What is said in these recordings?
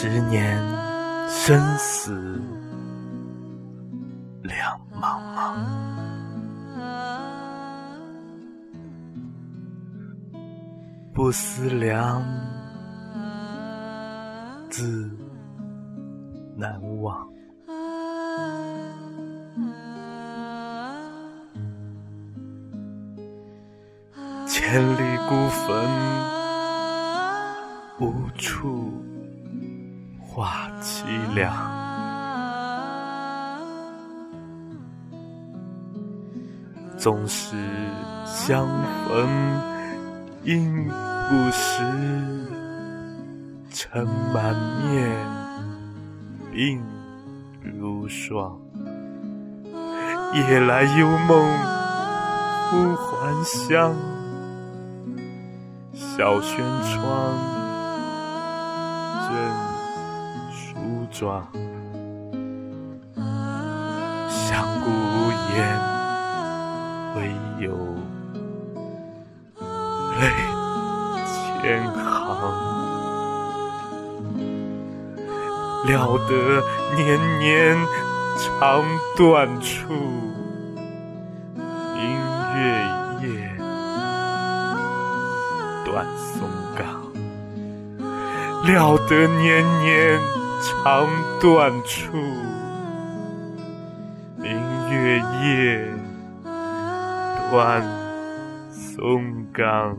十年生死两茫茫，不思量，自难忘。千里孤坟，无处话凄凉。纵使相逢应不识，尘满面，鬓如霜。夜来幽梦忽还乡。小轩窗，正妆。相顾无言，唯有泪千行。料得年年肠断处，明月夜。断松冈，料得年年肠断处，明月夜，短松冈。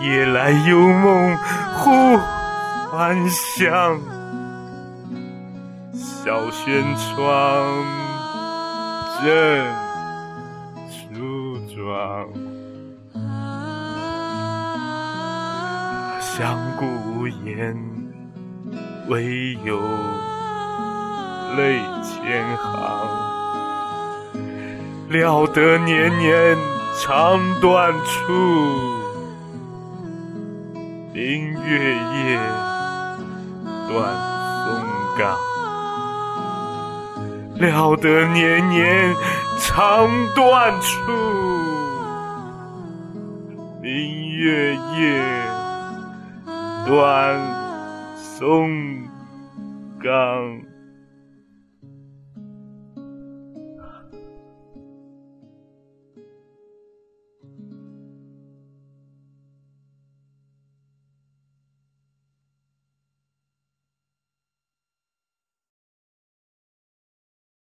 夜来幽梦忽还乡，小轩窗，正梳妆。相顾无言，唯有泪千行。料得年年肠断处。明月夜，断松冈。料得年年肠断处，明月夜，断松冈。